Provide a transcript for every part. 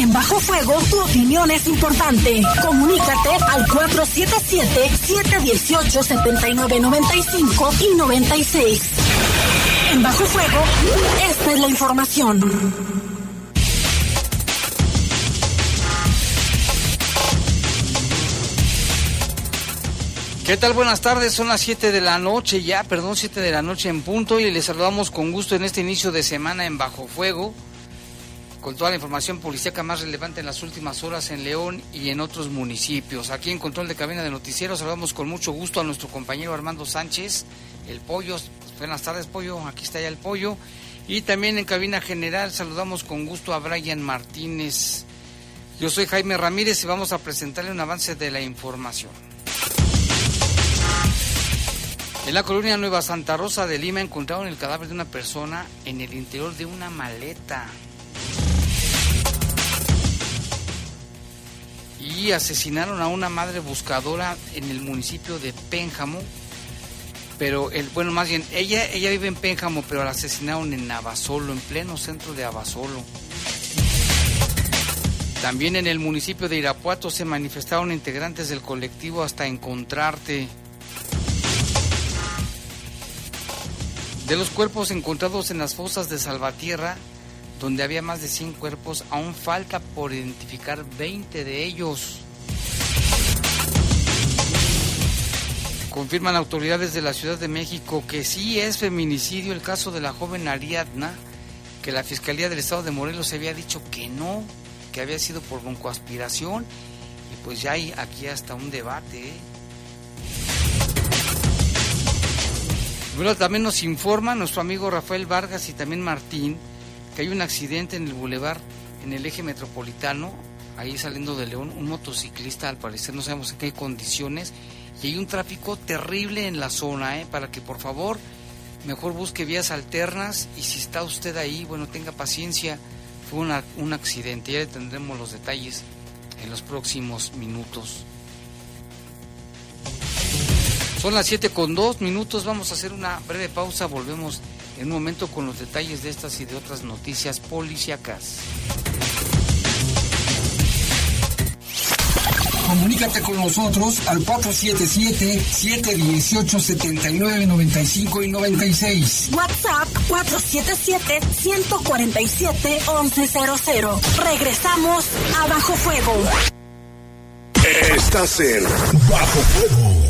En Bajo Fuego, tu opinión es importante. Comunícate al 477-718-7995 y 96. En Bajo Fuego, esta es la información. ¿Qué tal? Buenas tardes, son las 7 de la noche ya, perdón, 7 de la noche en punto y les saludamos con gusto en este inicio de semana en Bajo Fuego, con toda la información policíaca más relevante en las últimas horas en León y en otros municipios. Aquí en Control de Cabina de Noticiero saludamos con mucho gusto a nuestro compañero Armando Sánchez, el Pollo. Buenas tardes, Pollo, aquí está ya el Pollo. Y también en Cabina General saludamos con gusto a Brian Martínez. Yo soy Jaime Ramírez y vamos a presentarle un avance de la información. En la colonia Nueva Santa Rosa de Lima encontraron el cadáver de una persona en el interior de una maleta. Y asesinaron a una madre buscadora en el municipio de Pénjamo. Pero el, bueno, más bien, ella, ella vive en Pénjamo, pero la asesinaron en Abasolo, en pleno centro de Abasolo. También en el municipio de Irapuato se manifestaron integrantes del colectivo hasta encontrarte. De los cuerpos encontrados en las fosas de Salvatierra, donde había más de 100 cuerpos, aún falta por identificar 20 de ellos. Confirman autoridades de la Ciudad de México que sí es feminicidio el caso de la joven Ariadna, que la Fiscalía del Estado de Morelos había dicho que no, que había sido por broncoaspiración, y pues ya hay aquí hasta un debate. ¿eh? Bueno, también nos informa nuestro amigo Rafael Vargas y también Martín hay un accidente en el bulevar, en el eje metropolitano, ahí saliendo de León, un motociclista, al parecer no sabemos en qué condiciones, y hay un tráfico terrible en la zona, ¿eh? para que por favor mejor busque vías alternas y si está usted ahí, bueno, tenga paciencia, fue un accidente, ya tendremos los detalles en los próximos minutos. Son las 7 con 2 minutos, vamos a hacer una breve pausa, volvemos en un momento con los detalles de estas y de otras noticias policíacas. Comunícate con nosotros al 477-718-7995 y 96. WhatsApp 477-147-1100. Regresamos a Bajo Fuego. Estás en Bajo Fuego.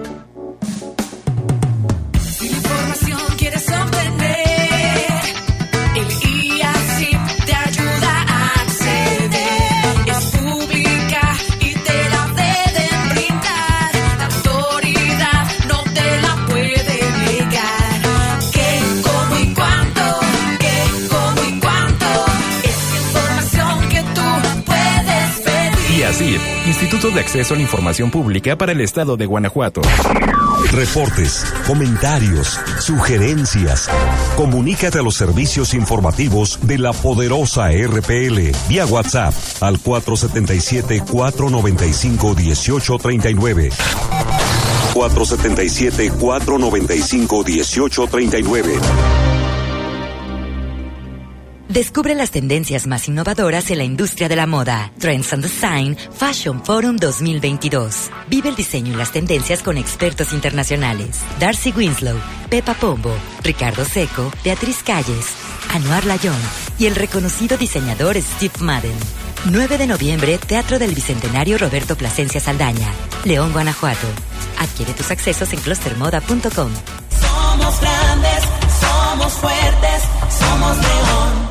Instituto de Acceso a la Información Pública para el Estado de Guanajuato. Reportes, comentarios, sugerencias. Comunícate a los servicios informativos de la poderosa RPL vía WhatsApp al 477-495-1839. 477-495-1839. Descubre las tendencias más innovadoras en la industria de la moda. Trends and Design Fashion Forum 2022. Vive el diseño y las tendencias con expertos internacionales. Darcy Winslow, Pepa Pombo, Ricardo Seco, Beatriz Calles, Anuar Layón y el reconocido diseñador Steve Madden. 9 de noviembre, Teatro del Bicentenario Roberto Plasencia Saldaña, León, Guanajuato. Adquiere tus accesos en clustermoda.com. Somos grandes, somos fuertes, somos león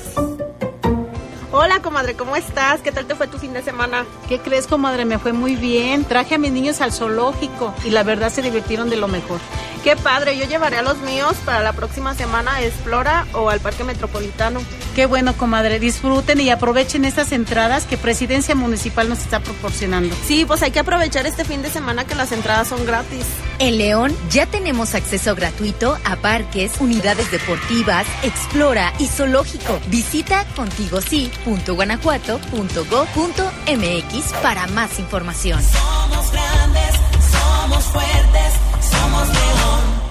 Hola, comadre, ¿cómo estás? ¿Qué tal te fue tu fin de semana? ¿Qué crees, comadre? Me fue muy bien. Traje a mis niños al zoológico y la verdad se divirtieron de lo mejor. Qué padre, yo llevaré a los míos para la próxima semana a Explora o al Parque Metropolitano. Qué bueno, comadre. Disfruten y aprovechen estas entradas que Presidencia Municipal nos está proporcionando. Sí, pues hay que aprovechar este fin de semana que las entradas son gratis. En León ya tenemos acceso gratuito a parques, unidades deportivas, Explora y zoológico. Visita contigosí.guanajuato.go.mx para más información. Somos grandes, somos fuertes, somos león.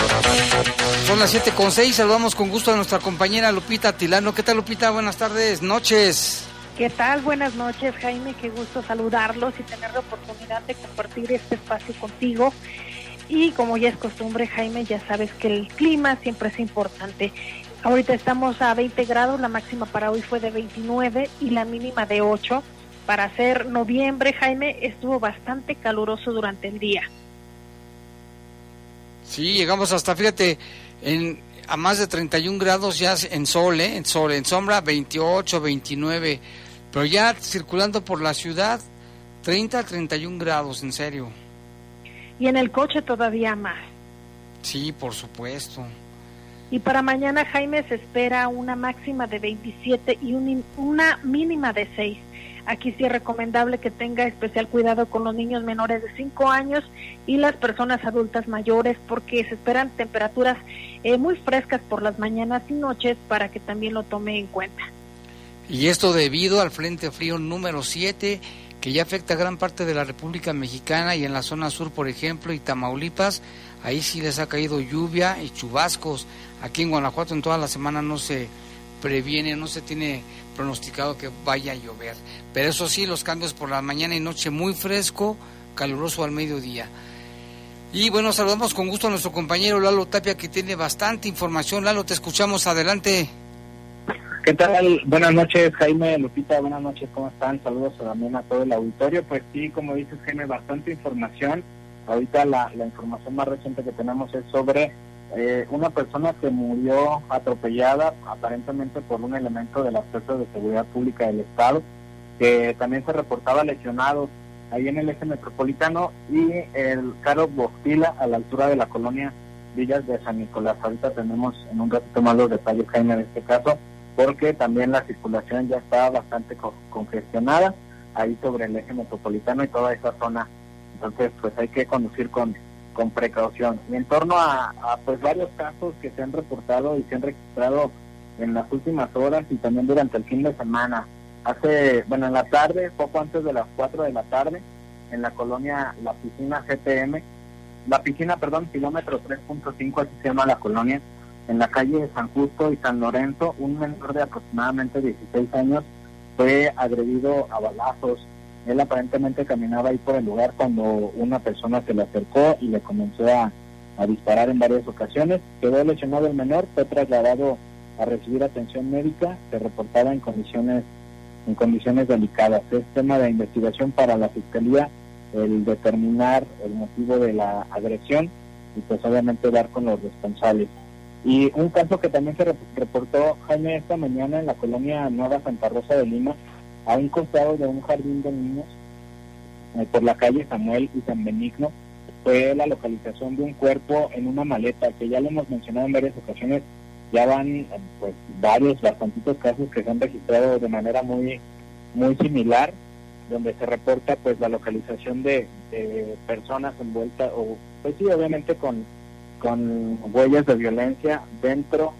Son las 7 con 6, saludamos con gusto a nuestra compañera Lupita Tilano. ¿Qué tal Lupita? Buenas tardes, noches. ¿Qué tal? Buenas noches, Jaime. Qué gusto saludarlos y tener la oportunidad de compartir este espacio contigo. Y como ya es costumbre, Jaime, ya sabes que el clima siempre es importante. Ahorita estamos a 20 grados, la máxima para hoy fue de 29 y la mínima de 8. Para ser noviembre, Jaime, estuvo bastante caluroso durante el día. Sí, llegamos hasta, fíjate, en, a más de 31 grados ya en sol, ¿eh? en sol, en sombra 28, 29, pero ya circulando por la ciudad 30 31 grados, en serio. Y en el coche todavía más. Sí, por supuesto. Y para mañana, Jaime, se espera una máxima de 27 y un, una mínima de 6. Aquí sí es recomendable que tenga especial cuidado con los niños menores de 5 años y las personas adultas mayores porque se esperan temperaturas eh, muy frescas por las mañanas y noches para que también lo tome en cuenta. Y esto debido al Frente Frío número 7 que ya afecta a gran parte de la República Mexicana y en la zona sur, por ejemplo, y Tamaulipas, ahí sí les ha caído lluvia y chubascos. Aquí en Guanajuato en toda la semana no se previene, no se tiene pronosticado que vaya a llover. Pero eso sí, los cambios por la mañana y noche muy fresco, caluroso al mediodía. Y bueno, saludamos con gusto a nuestro compañero Lalo Tapia que tiene bastante información. Lalo, te escuchamos adelante. ¿Qué tal? Buenas noches, Jaime, Lupita, buenas noches, ¿cómo están? Saludos también a todo el auditorio. Pues sí, como dices, Jaime, bastante información. Ahorita la, la información más reciente que tenemos es sobre eh, una persona que murió atropellada aparentemente por un elemento de las fuerzas de seguridad pública del Estado, que también se reportaba lesionado ahí en el eje metropolitano y el carro Bostila a la altura de la colonia Villas de San Nicolás. Ahorita tenemos en un ratito más los detalles, Jaime, de este caso, porque también la circulación ya está bastante congestionada ahí sobre el eje metropolitano y toda esa zona. Entonces, pues hay que conducir con con precaución. Y en torno a, pues varios casos que se han reportado y se han registrado en las últimas horas y también durante el fin de semana. Hace, bueno, en la tarde, poco antes de las 4 de la tarde, en la colonia La Piscina GTM, la piscina, perdón, kilómetro 3.5, así se llama la colonia, en la calle San Justo y San Lorenzo, un menor de aproximadamente 16 años fue agredido a balazos él aparentemente caminaba ahí por el lugar cuando una persona se le acercó y le comenzó a, a disparar en varias ocasiones. Quedó lesionado el menor, fue trasladado a recibir atención médica, se reportaba en condiciones en condiciones delicadas. Es tema de investigación para la Fiscalía el determinar el motivo de la agresión y pues obviamente dar con los responsables. Y un caso que también se reportó, Jaime, esta mañana en la colonia Nueva Santa Rosa de Lima, a un costado de un jardín de niños, eh, por la calle Samuel y San Benigno, fue la localización de un cuerpo en una maleta, que ya lo hemos mencionado en varias ocasiones, ya van pues varios, bastantitos casos que se han registrado de manera muy, muy similar, donde se reporta pues la localización de, de personas envueltas, o pues sí, obviamente con, con huellas de violencia dentro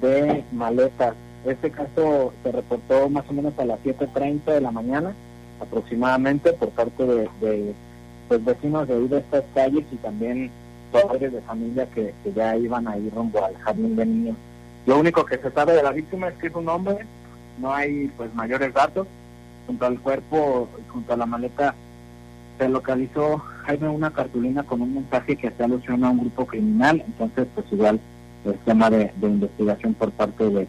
de maletas. Este caso se reportó más o menos a las 7.30 de la mañana aproximadamente por parte de, de pues, vecinos de ahí de estas calles y también padres de familia que, que ya iban a ir rumbo al jardín de niños. Lo único que se sabe de la víctima es que es un hombre, no hay pues mayores datos. Junto al cuerpo, junto a la maleta, se localizó Jaime una cartulina con un mensaje que hacía alusión a un grupo criminal, entonces pues igual el tema de, de investigación por parte de,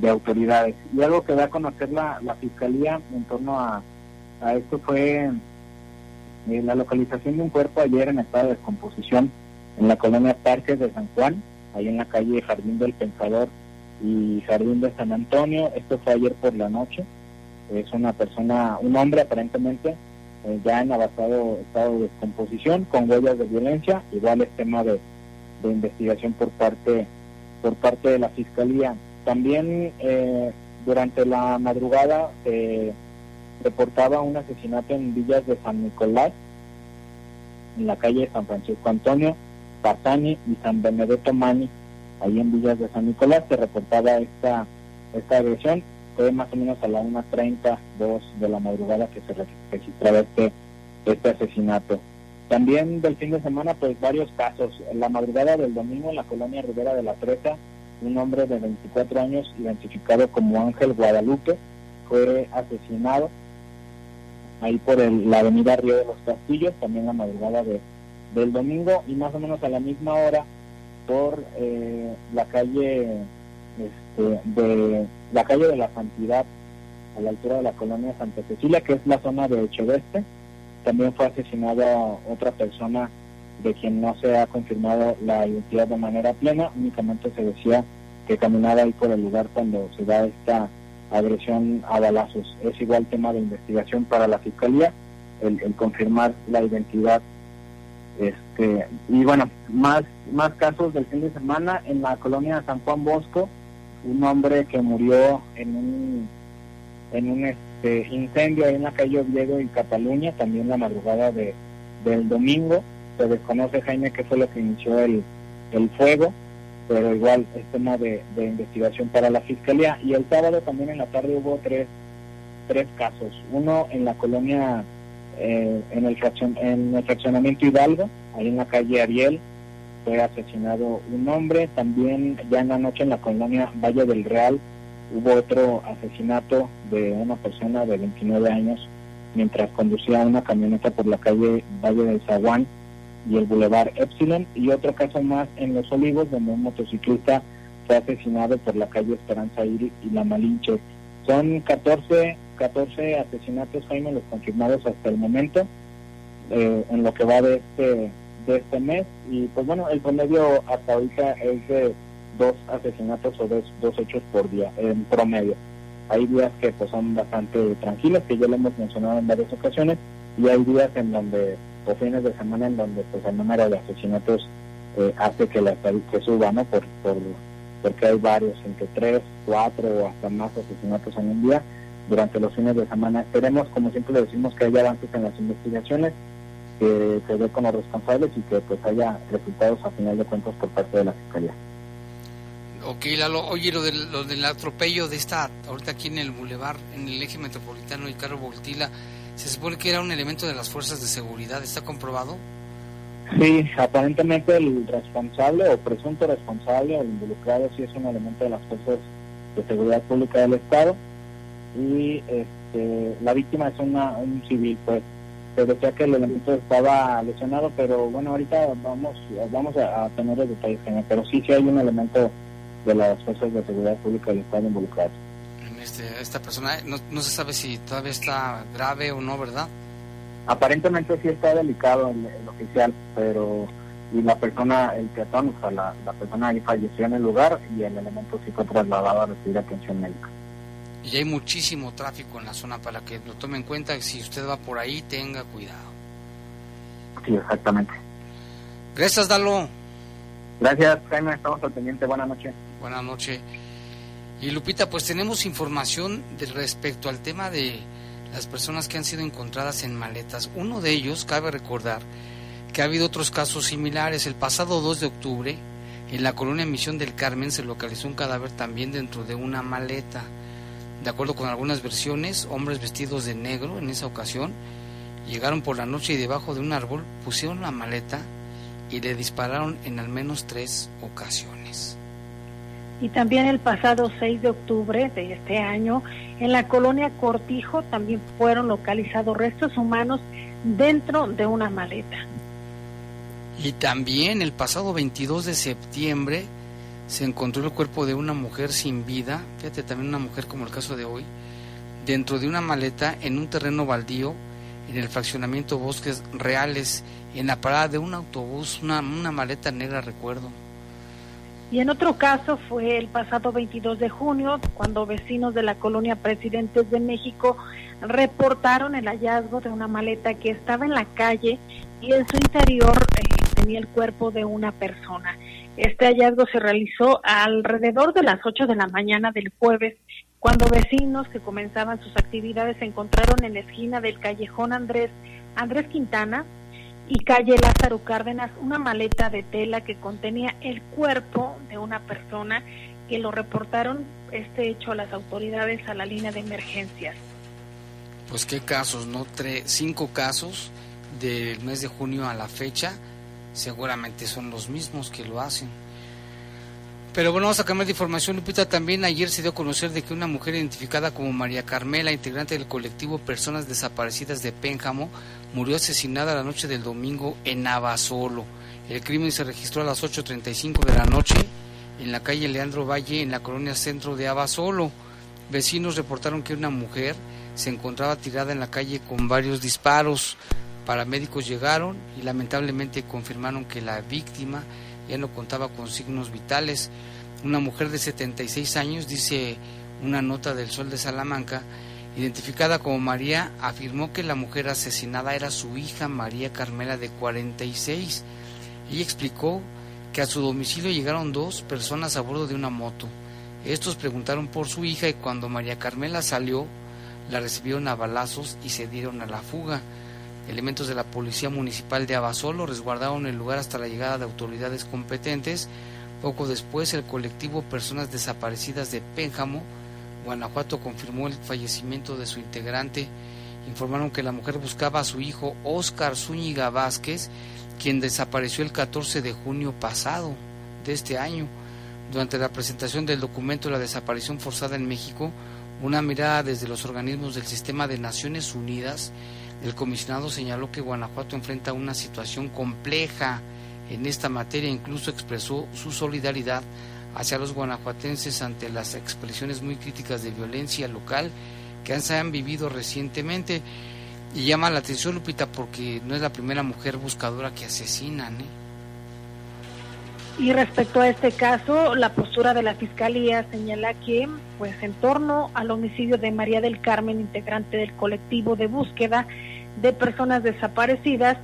de autoridades. Y algo que da a conocer la, la Fiscalía en torno a, a esto fue eh, la localización de un cuerpo ayer en estado de descomposición en la colonia Parques de San Juan, ahí en la calle Jardín del Pensador y Jardín de San Antonio. Esto fue ayer por la noche. Es una persona, un hombre aparentemente, eh, ya en avanzado estado de descomposición, con huellas de violencia. Igual es tema de, de investigación por parte, por parte de la Fiscalía. También eh, durante la madrugada se reportaba un asesinato en Villas de San Nicolás, en la calle San Francisco Antonio, Pasani y San Benedetto Mani, ahí en Villas de San Nicolás, se reportaba esta, esta agresión. Fue más o menos a la 1.30, 2 de la madrugada que se registraba este, este asesinato. También del fin de semana, pues varios casos. En la madrugada del domingo en la colonia Rivera de la Presa, un hombre de 24 años, identificado como Ángel Guadalupe, fue asesinado ahí por el, la avenida Río de los Castillos, también la madrugada de, del domingo, y más o menos a la misma hora por eh, la calle este, de la calle de la Santidad, a la altura de la colonia Santa Cecilia, que es la zona de Echeveste, también fue asesinada otra persona de quien no se ha confirmado la identidad de manera plena, únicamente se decía que caminaba ahí por el lugar cuando se da esta agresión a balazos. Es igual tema de investigación para la Fiscalía, el, confirmar la identidad. Este, y bueno, más, más casos del fin de semana en la colonia San Juan Bosco, un hombre que murió en un, en un este, incendio en la calle Oviedo en Cataluña, también la madrugada de, del domingo. Se desconoce, Jaime, qué fue lo que inició el, el fuego pero igual es tema de, de, investigación para la fiscalía. Y el sábado también en la tarde hubo tres, tres casos. Uno en la colonia, eh, en, el fraccion, en el fraccionamiento Hidalgo, ahí en la calle Ariel, fue asesinado un hombre. También ya en la noche en la colonia Valle del Real hubo otro asesinato de una persona de 29 años mientras conducía una camioneta por la calle Valle del Zaguán y el Boulevard Epsilon, y otro caso más en Los Olivos, donde un motociclista fue asesinado por la calle Esperanza Iris y La Malinche. Son 14, 14 asesinatos, Jaime, los confirmados hasta el momento, eh, en lo que va de este, de este mes, y pues bueno, el promedio hasta ahorita es de dos asesinatos o dos, dos hechos por día, en promedio. Hay días que pues son bastante tranquilos, que ya lo hemos mencionado en varias ocasiones, y hay días en donde o fines de semana en donde pues el número de asesinatos eh, hace que la estadística suba, ¿no? Por, por, porque hay varios, entre tres, cuatro o hasta más asesinatos en un día durante los fines de semana. Esperemos, como siempre le decimos, que haya avances en las investigaciones, que se dé con los responsables y que pues haya resultados a final de cuentas por parte de la Fiscalía. Ok, Lalo, oye, lo del, lo del atropello de esta, ahorita aquí en el Boulevard, en el eje metropolitano, el carro Voltila, se supone que era un elemento de las fuerzas de seguridad, ¿está comprobado? Sí, aparentemente el responsable o presunto responsable o involucrado sí es un elemento de las fuerzas de seguridad pública del Estado y este, la víctima es una, un civil, pues se decía que el elemento estaba lesionado, pero bueno, ahorita vamos vamos a, tener los detalles, pero sí que hay un elemento de las fuerzas de seguridad pública que están involucrados. Este, esta persona, no, no se sabe si todavía está grave o no, ¿verdad? Aparentemente sí está delicado el, el oficial, pero y la persona, el peatón, o sea, la, la persona ahí falleció en el lugar y el elemento sí fue trasladado a recibir atención médica. Y hay muchísimo tráfico en la zona para que lo tome en cuenta. que Si usted va por ahí, tenga cuidado. Sí, exactamente. Gracias, Dalo. Gracias, Jaime, estamos al pendiente. Buenas noches. Buenas noches. Y Lupita, pues tenemos información respecto al tema de las personas que han sido encontradas en maletas. Uno de ellos, cabe recordar, que ha habido otros casos similares. El pasado 2 de octubre, en la colonia Misión del Carmen, se localizó un cadáver también dentro de una maleta. De acuerdo con algunas versiones, hombres vestidos de negro en esa ocasión llegaron por la noche y debajo de un árbol pusieron la maleta y le dispararon en al menos tres ocasiones. Y también el pasado 6 de octubre de este año, en la colonia Cortijo, también fueron localizados restos humanos dentro de una maleta. Y también el pasado 22 de septiembre se encontró el cuerpo de una mujer sin vida, fíjate también una mujer como el caso de hoy, dentro de una maleta en un terreno baldío en el fraccionamiento Bosques Reales, en la parada de un autobús, una, una maleta negra recuerdo. Y en otro caso fue el pasado 22 de junio, cuando vecinos de la colonia Presidentes de México reportaron el hallazgo de una maleta que estaba en la calle y en su interior eh, tenía el cuerpo de una persona. Este hallazgo se realizó alrededor de las 8 de la mañana del jueves, cuando vecinos que comenzaban sus actividades se encontraron en la esquina del callejón Andrés, Andrés Quintana y calle Lázaro Cárdenas una maleta de tela que contenía el cuerpo de una persona que lo reportaron este hecho a las autoridades a la línea de emergencias. Pues qué casos, ¿no? Tre- cinco casos del mes de junio a la fecha, seguramente son los mismos que lo hacen. Pero bueno, vamos a cambiar de información, Lupita. También ayer se dio a conocer de que una mujer identificada como María Carmela, integrante del colectivo Personas Desaparecidas de Pénjamo, murió asesinada la noche del domingo en Navasolo. El crimen se registró a las 8.35 de la noche en la calle Leandro Valle, en la colonia centro de Abasolo. Vecinos reportaron que una mujer se encontraba tirada en la calle con varios disparos. Paramédicos llegaron y lamentablemente confirmaron que la víctima ya no contaba con signos vitales. Una mujer de 76 años, dice una nota del Sol de Salamanca, identificada como María, afirmó que la mujer asesinada era su hija María Carmela de 46. Ella explicó que a su domicilio llegaron dos personas a bordo de una moto. Estos preguntaron por su hija y cuando María Carmela salió, la recibieron a balazos y se dieron a la fuga. Elementos de la Policía Municipal de Abasolo resguardaron el lugar hasta la llegada de autoridades competentes. Poco después, el colectivo Personas Desaparecidas de Pénjamo, Guanajuato, confirmó el fallecimiento de su integrante. Informaron que la mujer buscaba a su hijo Óscar Zúñiga Vázquez, quien desapareció el 14 de junio pasado de este año. Durante la presentación del documento la desaparición forzada en México, una mirada desde los organismos del sistema de Naciones Unidas, el comisionado señaló que Guanajuato enfrenta una situación compleja en esta materia, incluso expresó su solidaridad hacia los guanajuatenses ante las expresiones muy críticas de violencia local que se han vivido recientemente. Y llama la atención, Lupita, porque no es la primera mujer buscadora que asesinan. ¿eh? Y respecto a este caso, la postura de la Fiscalía señala que, pues en torno al homicidio de María del Carmen, integrante del colectivo de búsqueda de personas desaparecidas,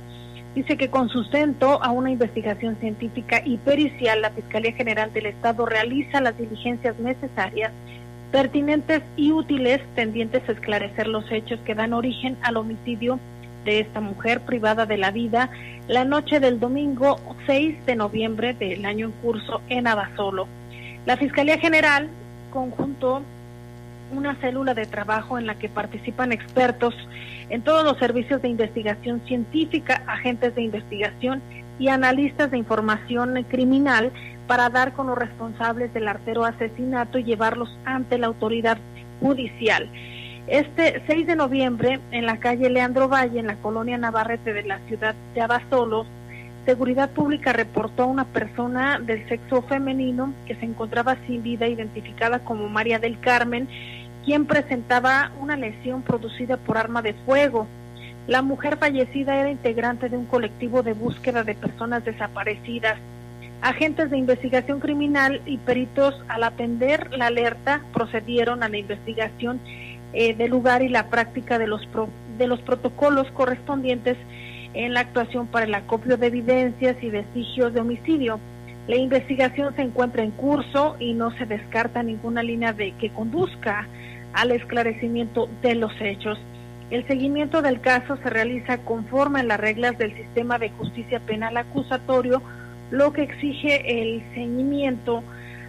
dice que con sustento a una investigación científica y pericial, la Fiscalía General del Estado realiza las diligencias necesarias, pertinentes y útiles tendientes a esclarecer los hechos que dan origen al homicidio de esta mujer privada de la vida la noche del domingo 6 de noviembre del año en curso en Abasolo. La Fiscalía General conjuntó una célula de trabajo en la que participan expertos en todos los servicios de investigación científica, agentes de investigación y analistas de información criminal para dar con los responsables del artero asesinato y llevarlos ante la autoridad judicial. Este 6 de noviembre, en la calle Leandro Valle, en la colonia Navarrete de la ciudad de Abastolos, Seguridad Pública reportó a una persona del sexo femenino que se encontraba sin vida, identificada como María del Carmen, quien presentaba una lesión producida por arma de fuego. La mujer fallecida era integrante de un colectivo de búsqueda de personas desaparecidas. Agentes de investigación criminal y peritos al atender la alerta procedieron a la investigación eh, del lugar y la práctica de los, pro, de los protocolos correspondientes en la actuación para el acopio de evidencias y vestigios de homicidio. La investigación se encuentra en curso y no se descarta ninguna línea de que conduzca al esclarecimiento de los hechos. El seguimiento del caso se realiza conforme a las reglas del sistema de justicia penal acusatorio, lo que exige el ceñimiento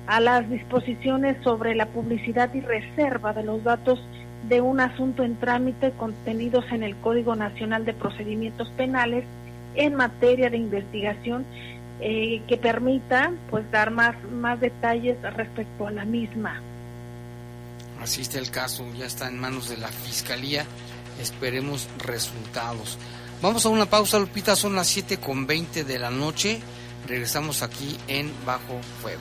a las disposiciones sobre la publicidad y reserva de los datos de un asunto en trámite contenidos en el Código Nacional de Procedimientos Penales en materia de investigación eh, que permita pues dar más, más detalles respecto a la misma. Así está el caso, ya está en manos de la Fiscalía, esperemos resultados. Vamos a una pausa, Lupita, son las 7 con 20 de la noche, regresamos aquí en Bajo Fuego.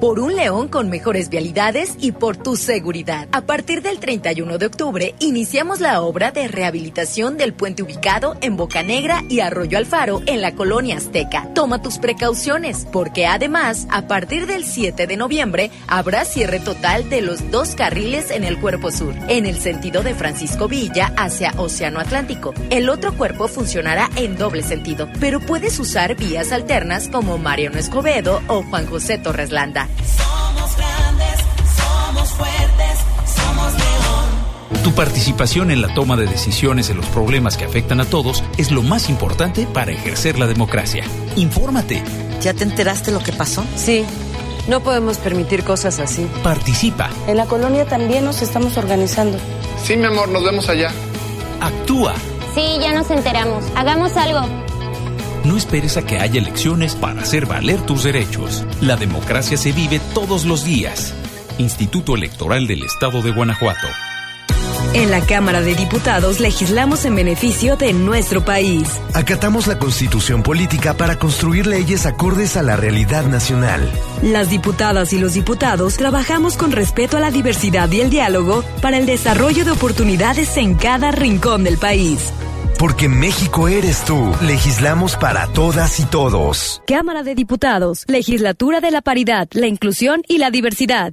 Por un León con mejores vialidades y por tu seguridad. A partir del 31 de octubre iniciamos la obra de rehabilitación del puente ubicado en Boca Negra y Arroyo Alfaro en la colonia Azteca. Toma tus precauciones porque además a partir del 7 de noviembre habrá cierre total de los dos carriles en el cuerpo sur, en el sentido de Francisco Villa hacia Océano Atlántico. El otro cuerpo funcionará en doble sentido, pero puedes usar vías alternas como Mariano Escobedo o Juan José Torres Landa. Somos grandes, somos fuertes, somos león. Tu participación en la toma de decisiones en los problemas que afectan a todos es lo más importante para ejercer la democracia. Infórmate. ¿Ya te enteraste lo que pasó? Sí. No podemos permitir cosas así. Participa. En la colonia también nos estamos organizando. Sí, mi amor, nos vemos allá. Actúa. Sí, ya nos enteramos. Hagamos algo. No esperes a que haya elecciones para hacer valer tus derechos. La democracia se vive todos los días. Instituto Electoral del Estado de Guanajuato. En la Cámara de Diputados legislamos en beneficio de nuestro país. Acatamos la constitución política para construir leyes acordes a la realidad nacional. Las diputadas y los diputados trabajamos con respeto a la diversidad y el diálogo para el desarrollo de oportunidades en cada rincón del país. Porque México eres tú. Legislamos para todas y todos. Cámara de Diputados, Legislatura de la Paridad, la Inclusión y la Diversidad.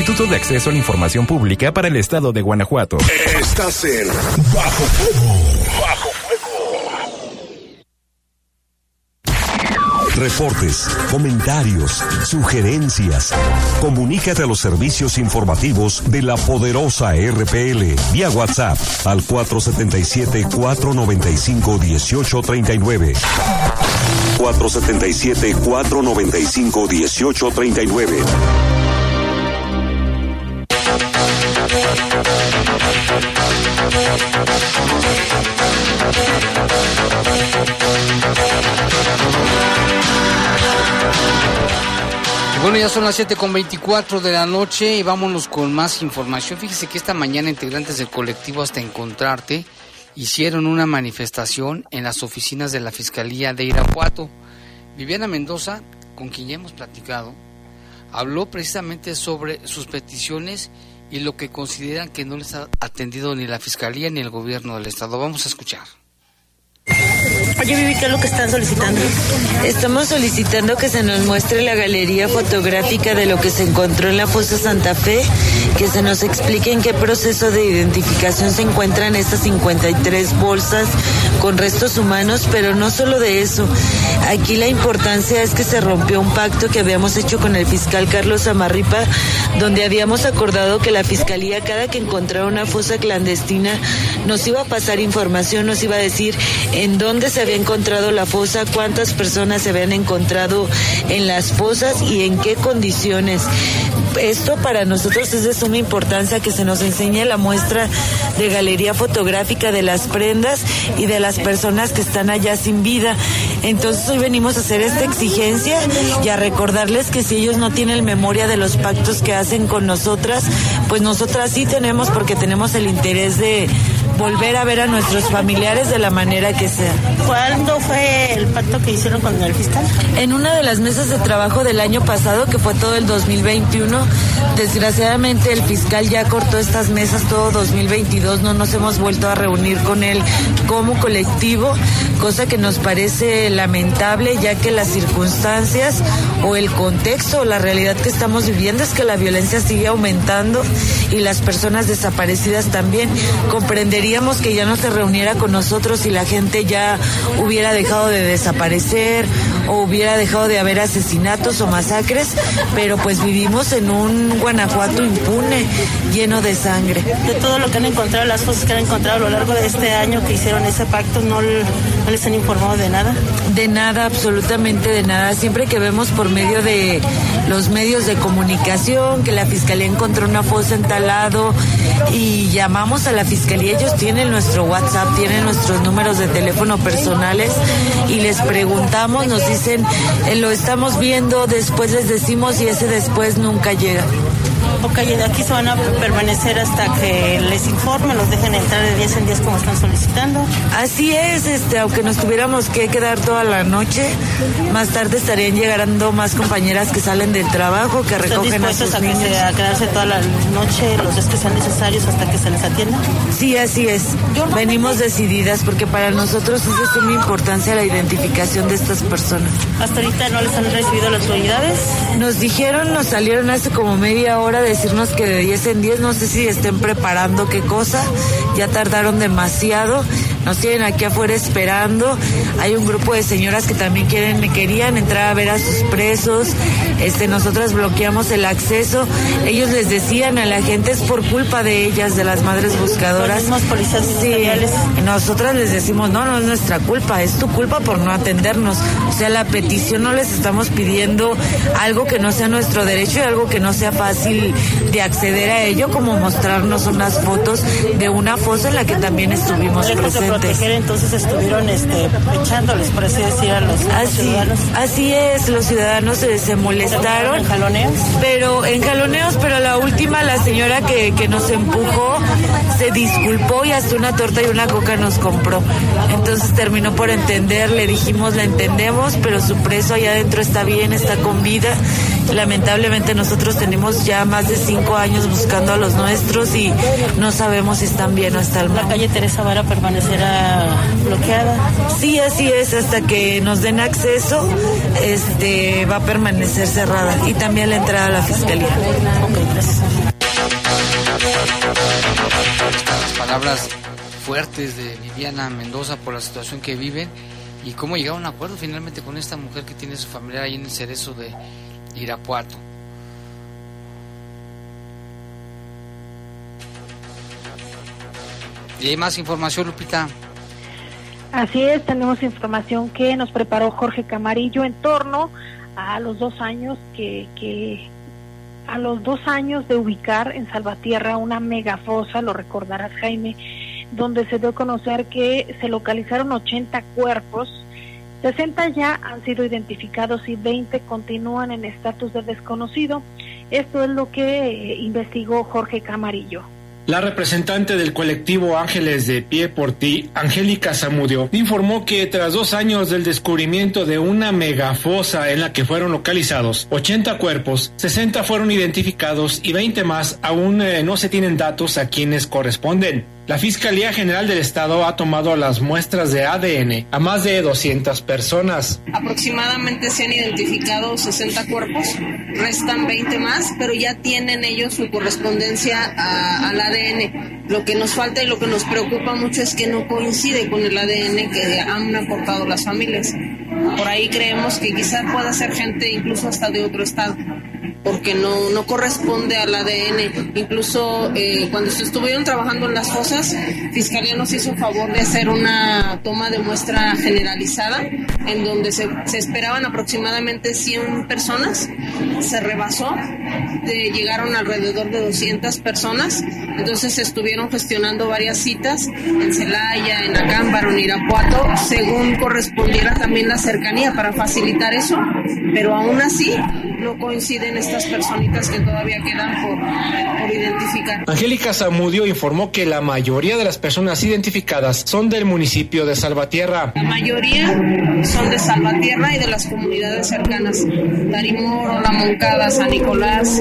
Instituto de Acceso a la Información Pública para el Estado de Guanajuato. Estás en Bajo Fuego. Bajo Fuego. Reportes, comentarios, sugerencias. Comunícate a los servicios informativos de la poderosa RPL vía WhatsApp al 477 495 1839. 477-495-1839. Bueno, ya son las 7 con 24 de la noche y vámonos con más información. Fíjese que esta mañana integrantes del colectivo Hasta Encontrarte hicieron una manifestación en las oficinas de la Fiscalía de Irapuato. Viviana Mendoza, con quien ya hemos platicado, habló precisamente sobre sus peticiones y lo que consideran que no les ha atendido ni la Fiscalía ni el gobierno del Estado. Vamos a escuchar. Oye, Vivi, ¿qué es lo que están solicitando? Estamos solicitando que se nos muestre la galería fotográfica de lo que se encontró en la fosa Santa Fe, que se nos explique en qué proceso de identificación se encuentran estas 53 bolsas con restos humanos, pero no solo de eso. Aquí la importancia es que se rompió un pacto que habíamos hecho con el fiscal Carlos Amarripa, donde habíamos acordado que la fiscalía cada que encontrara una fosa clandestina nos iba a pasar información, nos iba a decir en dónde se había encontrado la fosa, cuántas personas se habían encontrado en las fosas y en qué condiciones. Esto para nosotros es de suma importancia que se nos enseñe la muestra de galería fotográfica de las prendas y de las personas que están allá sin vida. Entonces hoy venimos a hacer esta exigencia y a recordarles que si ellos no tienen memoria de los pactos que hacen con nosotras, pues nosotras sí tenemos porque tenemos el interés de volver a ver a nuestros familiares de la manera que sea. ¿Cuándo fue el pacto que hicieron con el fiscal? En una de las mesas de trabajo del año pasado, que fue todo el 2021, desgraciadamente el fiscal ya cortó estas mesas todo 2022, no nos hemos vuelto a reunir con él como colectivo, cosa que nos parece lamentable ya que las circunstancias o el contexto o la realidad que estamos viviendo es que la violencia sigue aumentando y las personas desaparecidas también. Comprenderíamos que ya no se reuniera con nosotros y la gente ya hubiera dejado de desaparecer o hubiera dejado de haber asesinatos o masacres, pero pues vivimos en un Guanajuato impune, lleno de sangre. De todo lo que han encontrado, las cosas que han encontrado a lo largo de este año que hicieron ese pacto, ¿no, no les han informado de nada? De nada, absolutamente de nada. Siempre que vemos por medio de los medios de comunicación que la fiscalía encontró una fosa en tal lado y llamamos a la fiscalía, ellos tienen nuestro WhatsApp, tienen nuestros números de teléfono personales y les preguntamos, nos dicen, "Eh, lo estamos viendo, después les decimos y ese después nunca llega. Ok, y de aquí se van a permanecer hasta que les informen, los dejen entrar de 10 en 10 como están solicitando. Así es, este, aunque nos tuviéramos que quedar toda la noche, más tarde estarían llegando más compañeras que salen del trabajo, que ¿Están recogen a sus a, que niños. se- a quedarse toda la noche los días que sean necesarios hasta que se les atienda? Sí, así es. Venimos decididas porque para nosotros es de suma importancia la identificación de estas personas. ¿Hasta ahorita no les han recibido las autoridades? Nos dijeron, nos salieron hace como media hora decirnos que de 10 en 10, no sé si estén preparando qué cosa, ya tardaron demasiado, nos tienen aquí afuera esperando, hay un grupo de señoras que también quieren, querían entrar a ver a sus presos, este, nosotras bloqueamos el acceso, ellos les decían a la gente es por culpa de ellas, de las madres buscadoras. Policías Sí, nosotras les decimos, no, no es nuestra culpa, es tu culpa por no atendernos. O sea, la petición no les estamos pidiendo algo que no sea nuestro derecho y algo que no sea fácil de acceder a ello, como mostrarnos unas fotos de una fosa en la que también estuvimos Lejos proteger, entonces estuvieron este, echándoles, por así decir, a los Así, ciudadanos. así es, los ciudadanos se, se molestaron. ¿En jaloneos? Pero en jaloneos, pero la última, la señora que, que nos empujó, se disculpó y hasta una torta y una coca nos compró. Entonces terminó por entender, le dijimos, la entendemos, pero su preso allá adentro está bien, está con vida. Lamentablemente nosotros tenemos ya más de cinco años buscando a los nuestros y no sabemos si están bien o están mal. La calle Teresa Vara permanecerá bloqueada. Sí, así es, hasta que nos den acceso, este va a permanecer cerrada y también la entrada a la fiscalía. Ok, gracias. Estas palabras fuertes de Viviana Mendoza por la situación que viven y cómo llegaron a un acuerdo finalmente con esta mujer que tiene su familiar ahí en el cerezo de Irapuato. Y hay más información, Lupita. Así es, tenemos información que nos preparó Jorge Camarillo en torno a los dos años que, que a los dos años de ubicar en Salvatierra una megafosa, lo recordarás Jaime, donde se dio a conocer que se localizaron 80 cuerpos, 60 ya han sido identificados y 20 continúan en estatus de desconocido. Esto es lo que eh, investigó Jorge Camarillo. La representante del colectivo Ángeles de Pie por Ti, Angélica Zamudio, informó que tras dos años del descubrimiento de una megafosa en la que fueron localizados 80 cuerpos, 60 fueron identificados y 20 más aún eh, no se tienen datos a quienes corresponden. La Fiscalía General del Estado ha tomado las muestras de ADN a más de 200 personas. Aproximadamente se han identificado 60 cuerpos, restan 20 más, pero ya tienen ellos su correspondencia al ADN. Lo que nos falta y lo que nos preocupa mucho es que no coincide con el ADN que han aportado las familias. Por ahí creemos que quizá pueda ser gente incluso hasta de otro estado porque no, no corresponde al ADN. Incluso eh, cuando se estuvieron trabajando en las fosas, Fiscalía nos hizo favor de hacer una toma de muestra generalizada, en donde se, se esperaban aproximadamente 100 personas, se rebasó, de- llegaron alrededor de 200 personas, entonces se estuvieron gestionando varias citas en Celaya, en Acámbaro, en Irapuato, según correspondiera también la cercanía para facilitar eso, pero aún así no coinciden estas personitas que todavía quedan por, por identificar. Angélica Zamudio informó que la mayoría de las personas identificadas son del municipio de Salvatierra. La mayoría son de Salvatierra y de las comunidades cercanas. Tarimoro, La Moncada, San Nicolás,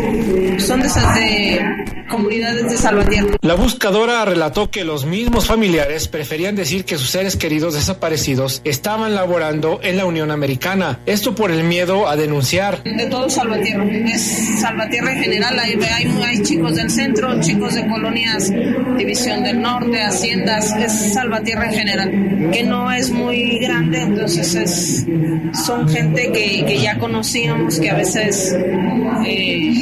son de, esas de comunidades de Salvatierra. La buscadora relató que los mismos familiares preferían decir que sus seres queridos desaparecidos estaban laborando en la Unión Americana, esto por el miedo a denunciar. De Salvatierra, es Salvatierra en general, hay, hay, hay chicos del centro, chicos de colonias, División del Norte, Haciendas, es Salvatierra en general, que no es muy grande, entonces es, son gente que, que ya conocíamos, que a veces eh,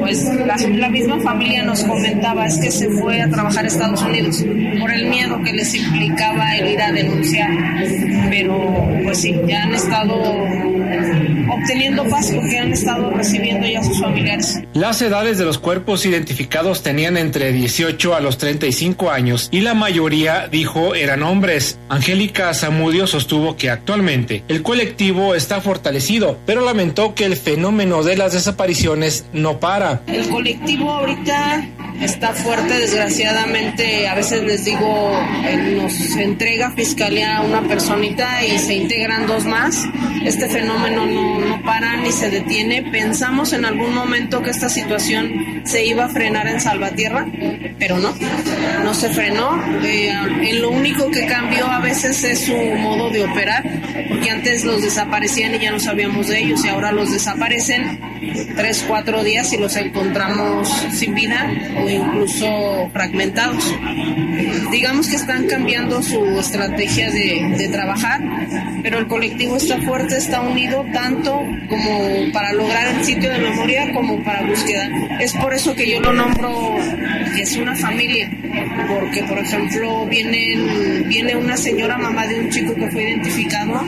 pues la, la misma familia nos comentaba, es que se fue a trabajar a Estados Unidos por el miedo que les implicaba el ir a denunciar, pero pues sí, ya han estado obteniendo paz porque han estado recibiendo ya sus familiares. Las edades de los cuerpos identificados tenían entre 18 a los 35 años y la mayoría dijo eran hombres. Angélica Zamudio sostuvo que actualmente el colectivo está fortalecido, pero lamentó que el fenómeno de las desapariciones no para. El colectivo ahorita está fuerte, desgraciadamente, a veces les digo, eh, nos entrega fiscalía a una personita y se integran dos más. Este fenómeno no, no para ni se detiene. Pensamos en algún momento que esta situación se iba a frenar en Salvatierra, pero no, no se frenó. Eh, en lo único que cambió a veces es su modo de operar, porque antes los desaparecían y ya no sabíamos de ellos y ahora los desaparecen tres, cuatro días y los encontramos sin vida incluso fragmentados. Digamos que están cambiando su estrategia de, de trabajar, pero el colectivo está fuerte, está unido tanto como para lograr el sitio de memoria como para búsqueda. Es por eso que yo lo nombro que es una familia, porque por ejemplo vienen, viene una señora mamá de un chico que fue identificado,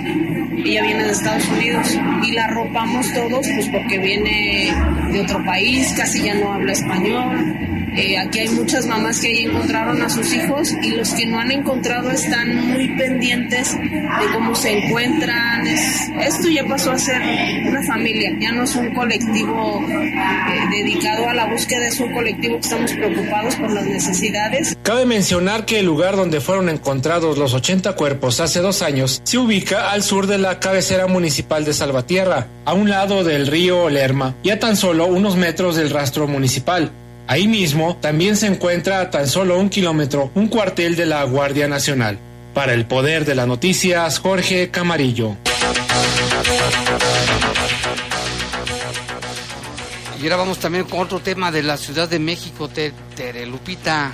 ella viene de Estados Unidos y la arropamos todos pues porque viene de otro país, casi ya no habla español. Eh, aquí hay muchas mamás que encontraron a sus hijos y los que no han encontrado están muy pendientes de cómo se encuentran. Es- esto ya pasó a ser una familia, ya no es un colectivo eh, dedicado a la búsqueda, es un colectivo que estamos preocupados por las necesidades. Cabe mencionar que el lugar donde fueron encontrados los 80 cuerpos hace dos años se ubica al sur de la cabecera municipal de Salvatierra, a un lado del río Lerma y a tan solo unos metros del rastro municipal. Ahí mismo también se encuentra a tan solo un kilómetro un cuartel de la Guardia Nacional. Para el Poder de las Noticias, Jorge Camarillo. Y ahora vamos también con otro tema de la Ciudad de México, Te- Tere Lupita.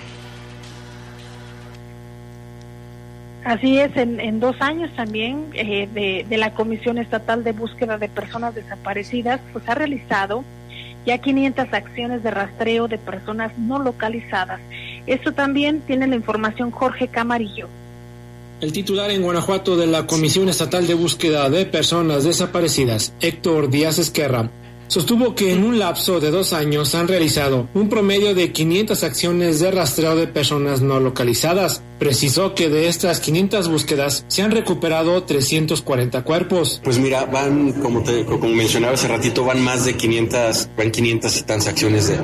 Así es, en, en dos años también eh, de, de la Comisión Estatal de Búsqueda de Personas Desaparecidas, pues ha realizado ya 500 acciones de rastreo de personas no localizadas. Esto también tiene la información Jorge Camarillo. El titular en Guanajuato de la Comisión Estatal de Búsqueda de Personas Desaparecidas, Héctor Díaz Esquerra, sostuvo que en un lapso de dos años han realizado un promedio de 500 acciones de rastreo de personas no localizadas. Precisó que de estas 500 búsquedas se han recuperado 340 cuerpos. Pues mira, van, como, te, como mencionaba hace ratito, van más de 500, van 500 y tantas acciones de,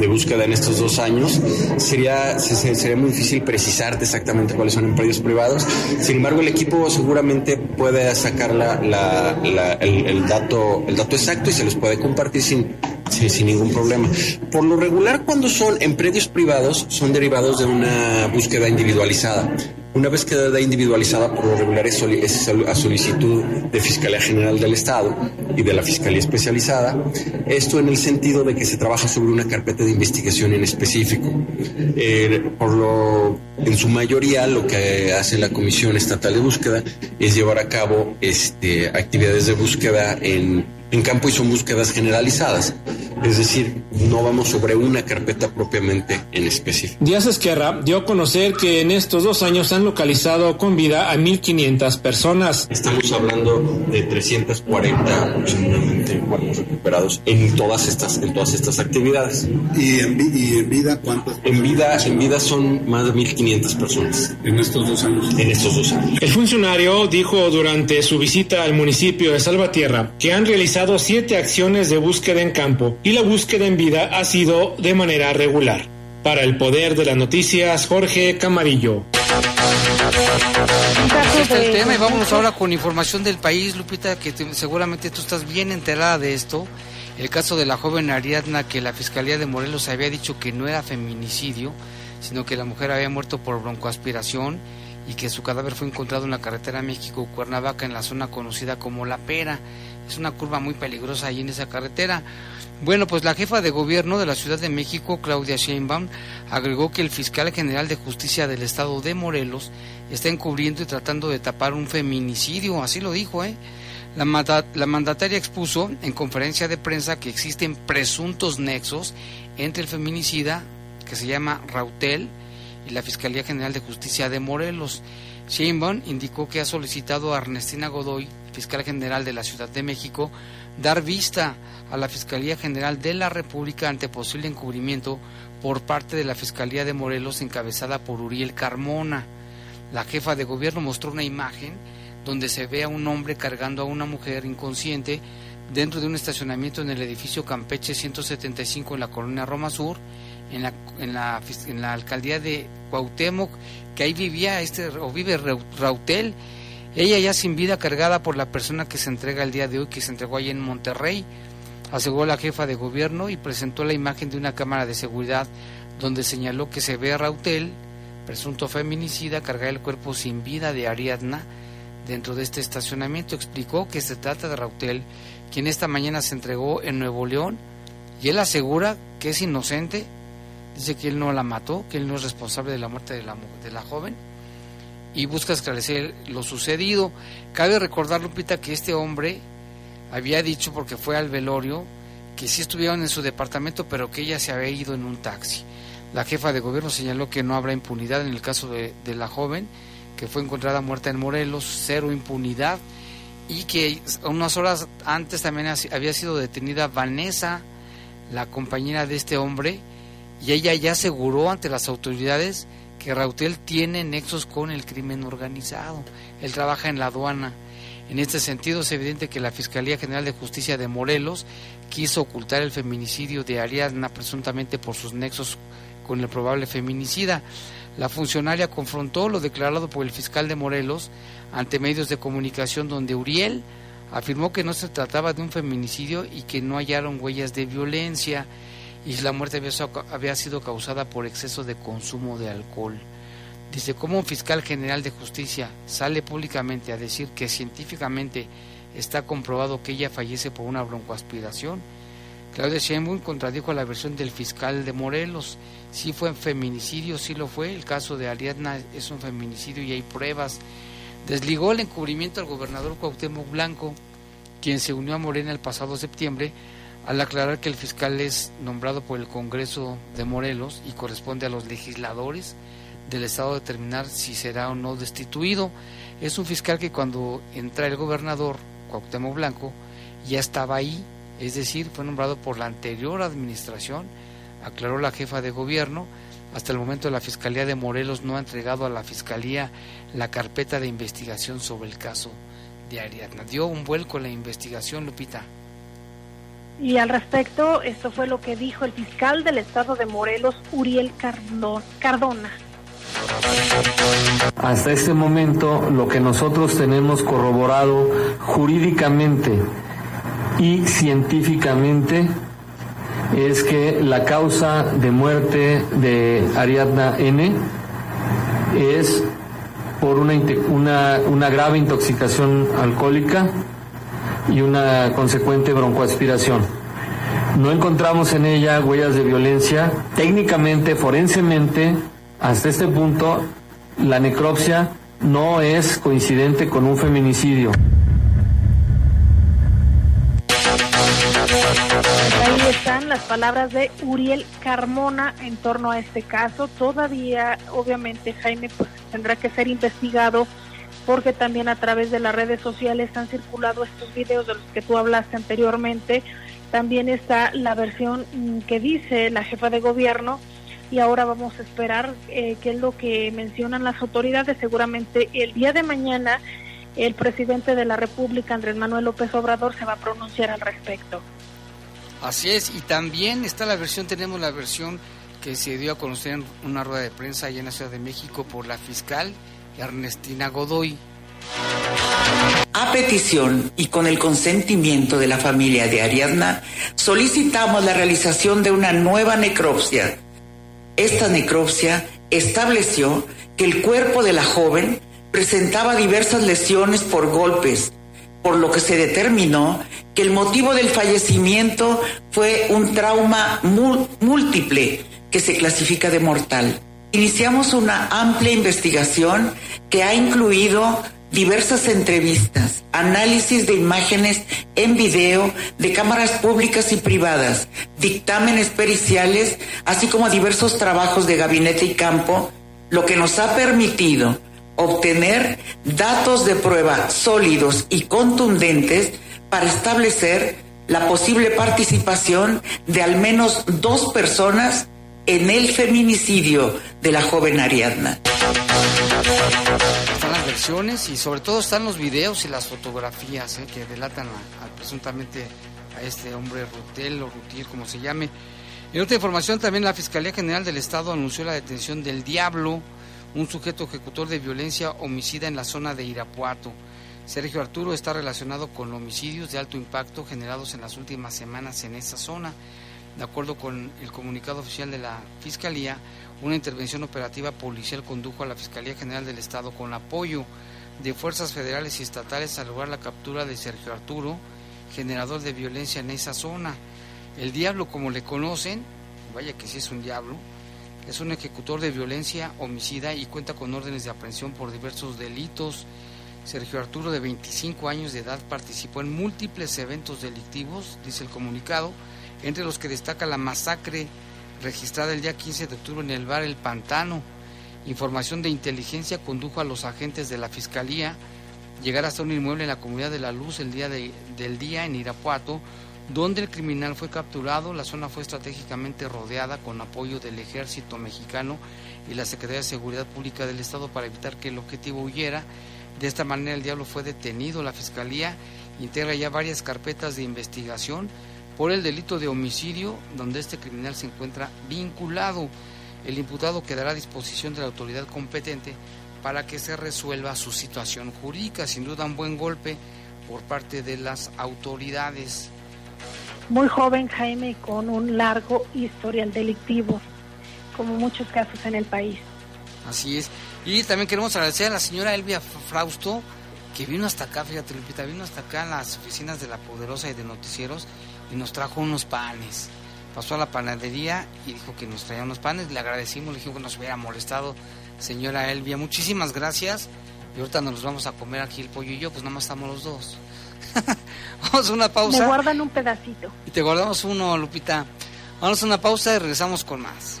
de búsqueda en estos dos años. Sería, se- se- sería muy difícil precisarte exactamente cuáles son predios privados. Sin embargo, el equipo seguramente puede sacar la, la- el dato, el dato exacto y se los puede compartir sin, sin, sin ningún problema. Por lo regular, cuando son en predios privados, son derivados de una búsqueda individualizada. Una vez que queda individualizada, por lo regular es, a solicitud de Fiscalía General del Estado y de la Fiscalía Especializada. Esto en el sentido de que se trabaja sobre una carpeta de investigación en específico. Eh, por lo, en su mayoría, lo que hace la Comisión Estatal de Búsqueda es llevar a cabo este, actividades de búsqueda en, en campo y son búsquedas generalizadas. Es decir, no vamos sobre una carpeta propiamente en específico. Díaz Esquerra dio a conocer que en estos dos años han localizado con vida a 1.500 personas. Estamos hablando de 340 aproximadamente cuerpos recuperados en todas estas, en todas estas actividades. ¿Y en, vi- y en vida cuántas? En vida, en vida son más de 1.500 personas. En estos dos años. En estos dos años. El funcionario dijo durante su visita al municipio de Salvatierra que han realizado siete acciones de búsqueda en campo y la búsqueda en vida ha sido de manera regular. Para el poder de las noticias, Jorge Camarillo. Así está el tema y vámonos ahora con información del país, Lupita, que te- seguramente tú estás bien enterada de esto. El caso de la joven Ariadna, que la Fiscalía de Morelos había dicho que no era feminicidio, sino que la mujer había muerto por broncoaspiración y que su cadáver fue encontrado en la carretera México-Cuernavaca, en la zona conocida como La Pera. Es una curva muy peligrosa ahí en esa carretera. Bueno, pues la jefa de gobierno de la Ciudad de México, Claudia Sheinbaum, agregó que el fiscal general de justicia del estado de Morelos está encubriendo y tratando de tapar un feminicidio, así lo dijo, ¿eh? La, la mandataria expuso en conferencia de prensa que existen presuntos nexos entre el feminicida, que se llama Rautel, y la Fiscalía General de Justicia de Morelos. Sheinbaum indicó que ha solicitado a Ernestina Godoy, fiscal general de la Ciudad de México, dar vista a la Fiscalía General de la República ante posible encubrimiento por parte de la Fiscalía de Morelos encabezada por Uriel Carmona. La jefa de gobierno mostró una imagen donde se ve a un hombre cargando a una mujer inconsciente dentro de un estacionamiento en el edificio Campeche 175 en la colonia Roma Sur, en la, en la, alcaldía de Cuauhtémoc, que ahí vivía este, o vive Rau- Rautel, ella ya sin vida cargada por la persona que se entrega el día de hoy, que se entregó ahí en Monterrey, aseguró la jefa de gobierno y presentó la imagen de una cámara de seguridad donde señaló que se ve a Rautel, presunto feminicida, cargar el cuerpo sin vida de Ariadna dentro de este estacionamiento. Explicó que se trata de Rautel, quien esta mañana se entregó en Nuevo León y él asegura que es inocente. Dice que él no la mató, que él no es responsable de la muerte de la, de la joven y busca esclarecer lo sucedido. Cabe recordar, Lupita, que este hombre había dicho, porque fue al velorio, que sí estuvieron en su departamento, pero que ella se había ido en un taxi. La jefa de gobierno señaló que no habrá impunidad en el caso de, la joven, que fue encontrada muerta en Morelos, cero impunidad, y que unas horas antes también ha- había sido detenida Vanessa, la compañera de este hombre, y ella ya aseguró ante las autoridades que Rautel tiene nexos con el crimen organizado. Él trabaja en la aduana. En este sentido, es evidente que la Fiscalía General de Justicia de Morelos quiso ocultar el feminicidio de Ariadna presuntamente por sus nexos con el probable feminicida. La funcionaria confrontó lo declarado por el fiscal de Morelos ante medios de comunicación donde Uriel afirmó que no se trataba de un feminicidio y que no hallaron huellas de violencia y la muerte había, sido causada por exceso de consumo de alcohol. Dice, ¿cómo un fiscal general de justicia sale públicamente a decir que científicamente está comprobado que ella fallece por una broncoaspiración? Claudia Sheinbaum contradijo la versión del fiscal de Morelos. Sí fue feminicidio, sí lo fue. El caso de Ariadna es un feminicidio y hay pruebas. Desligó el encubrimiento al gobernador Cuauhtémoc Blanco, quien se unió a Morena el pasado septiembre, al aclarar que el fiscal es nombrado por el Congreso de Morelos y corresponde a los legisladores del Estado determinar si será o no destituido. Es un fiscal que cuando entra el gobernador Cuauhtémoc Blanco ya estaba ahí, es decir, fue nombrado por la anterior administración, aclaró la jefa de gobierno. Hasta el momento la Fiscalía de Morelos no ha entregado a la Fiscalía la carpeta de investigación sobre el caso de Ariadna. Dio un vuelco la investigación, Lupita. Y al respecto, esto fue lo que dijo el fiscal del estado de Morelos, Uriel Cardo- Cardona. Hasta este momento lo que nosotros tenemos corroborado jurídicamente y científicamente es que la causa de muerte de Ariadna N es por una, una, una grave intoxicación alcohólica y una consecuente broncoaspiración. No encontramos en ella huellas de violencia. Técnicamente, forensemente, hasta este punto, la necropsia no es coincidente con un feminicidio. Ahí están las palabras de Uriel Carmona en torno a este caso. Todavía, obviamente, Jaime pues, tendrá que ser investigado porque también a través de las redes sociales han circulado estos videos de los que tú hablaste anteriormente. También está la versión mm, que dice la jefa de gobierno y ahora vamos a esperar eh, qué es lo que mencionan las autoridades. Seguramente el día de mañana el presidente de la República, Andrés Manuel López Obrador, se va a pronunciar al respecto. Así es, y también está la versión, tenemos la versión que se dio a conocer en una rueda de prensa allá en la Ciudad de México por la fiscal Ernestina Godoy. A petición y con el consentimiento de la familia de Ariadna, solicitamos la realización de una nueva necropsia. Esta necropsia estableció que el cuerpo de la joven presentaba diversas lesiones por golpes, por lo que se determinó que el motivo del fallecimiento fue un trauma mú- múltiple que se clasifica de mortal. Iniciamos una amplia investigación que ha incluido diversas entrevistas, análisis de imágenes en video de cámaras públicas y privadas, dictámenes periciales, así como diversos trabajos de gabinete y campo, lo que nos ha permitido obtener datos de prueba sólidos y contundentes para establecer la posible participación de al menos dos personas en el feminicidio de la joven Ariadna. Están las versiones y sobre todo están los videos y las fotografías eh, que delatan a- presuntamente a este hombre Rutel o Rutiel, como se llame. En otra información también la Fiscalía General del Estado anunció la detención del Diablo, un sujeto ejecutor de violencia homicida en la zona de Irapuato. Sergio Arturo está relacionado con homicidios de alto impacto generados en las últimas semanas en esa zona. De acuerdo con el comunicado oficial de la Fiscalía, una intervención operativa policial condujo a la Fiscalía General del Estado con apoyo de fuerzas federales y estatales a lograr la captura de Sergio Arturo, generador de violencia en esa zona. El diablo, como le conocen, vaya que sí es un diablo, es un ejecutor de violencia homicida y cuenta con órdenes de aprehensión por diversos delitos. Sergio Arturo, de 25 años de edad, participó en múltiples eventos delictivos, dice el comunicado, entre los que destaca la masacre registrada el día 15 de octubre en el bar El Pantano. Información de inteligencia condujo a los agentes de la Fiscalía llegar hasta un inmueble en la comunidad de La Luz el día de- del día en Irapuato, donde el criminal fue capturado. La zona fue estratégicamente rodeada con apoyo del ejército mexicano y la Secretaría de Seguridad Pública del Estado para evitar que el objetivo huyera. De esta manera el diablo fue detenido. La Fiscalía integra ya varias carpetas de investigación por el delito de homicidio donde este criminal se encuentra vinculado. El imputado quedará a disposición de la autoridad competente para que se resuelva su situación jurídica. Sin duda un buen golpe por parte de las autoridades. Muy joven Jaime con un largo historial delictivo, como muchos casos en el país. Así es. Y también queremos agradecer a la señora Elvia Frausto, que vino hasta acá, fíjate, Lupita, vino hasta acá a las oficinas de La Poderosa y de Noticieros y nos trajo unos panes. Pasó a la panadería y dijo que nos traía unos panes. Le agradecimos, le dijimos que nos hubiera molestado, señora Elvia. Muchísimas gracias. Y ahorita nos los vamos a comer aquí el pollo y yo, pues nada más estamos los dos. vamos a una Me pausa guardan un pedacito. y te guardamos uno, Lupita. Vamos a una pausa y regresamos con más.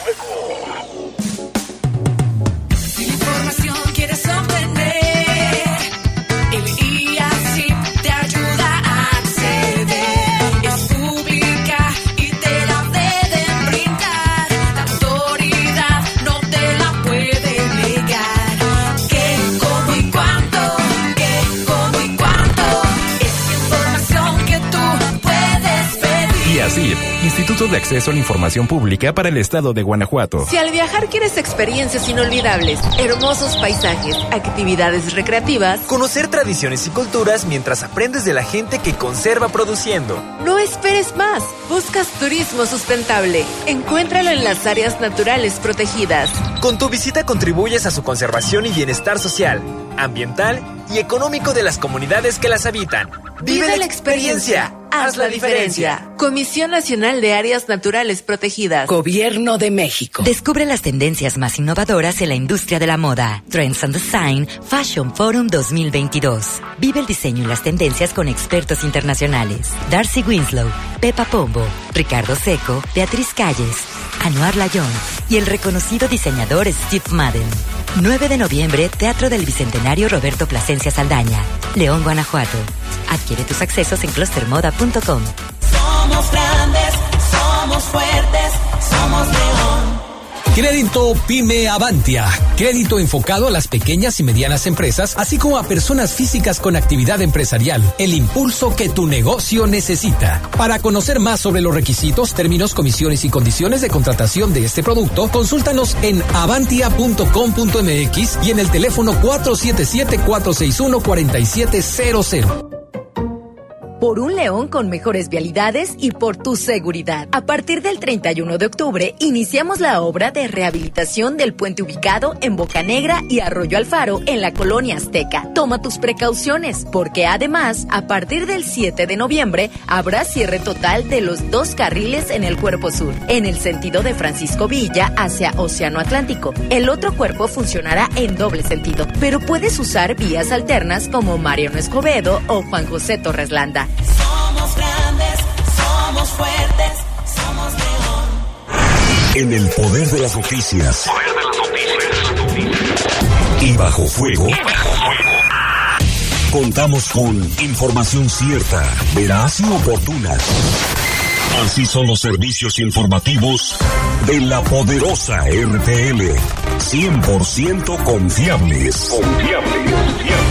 Instituto de Acceso a la Información Pública para el Estado de Guanajuato. Si al viajar quieres experiencias inolvidables, hermosos paisajes, actividades recreativas, Conocer tradiciones y culturas mientras aprendes de la gente que conserva produciendo. no esperes más. Buscas turismo sustentable. Encuéntralo en las áreas naturales protegidas. Con tu visita contribuyes a su conservación y bienestar social, ambiental y económico de las comunidades que las habitan. Vive la experiencia. Haz la diferencia. Comisión Nacional de Áreas Naturales Protegidas. Gobierno de México. Descubre las tendencias más innovadoras en la industria de la moda. Trends and Design Fashion Forum 2022. Vive el diseño y las tendencias con expertos internacionales. Darcy Winslow, Pepa Pombo, Ricardo Seco, Beatriz Calles, Anuar Layón y el reconocido diseñador Steve Madden. 9 de noviembre, Teatro del Bicentenario Roberto Plasencia Saldaña, León, Guanajuato. Adquiere tus accesos en clustermoda.com. Somos grandes, somos fuertes, somos león. Crédito Pyme Avantia. Crédito enfocado a las pequeñas y medianas empresas, así como a personas físicas con actividad empresarial. El impulso que tu negocio necesita. Para conocer más sobre los requisitos, términos, comisiones y condiciones de contratación de este producto, consúltanos en avantia.com.mx y en el teléfono 477-461-4700. Por un León con mejores vialidades y por tu seguridad. A partir del 31 de octubre, iniciamos la obra de rehabilitación del puente ubicado en Boca Negra y Arroyo Alfaro en la colonia Azteca. Toma tus precauciones, porque además, a partir del 7 de noviembre, habrá cierre total de los dos carriles en el cuerpo sur, en el sentido de Francisco Villa hacia Océano Atlántico. El otro cuerpo funcionará en doble sentido, pero puedes usar vías alternas como Mariano Escobedo o Juan José Torres Landa. Somos grandes, somos fuertes, somos león. En el poder de las noticias. Y bajo fuego. Contamos con información cierta, veraz y oportuna. Así son los servicios informativos de la poderosa RTL. 100% confiables. Confiables.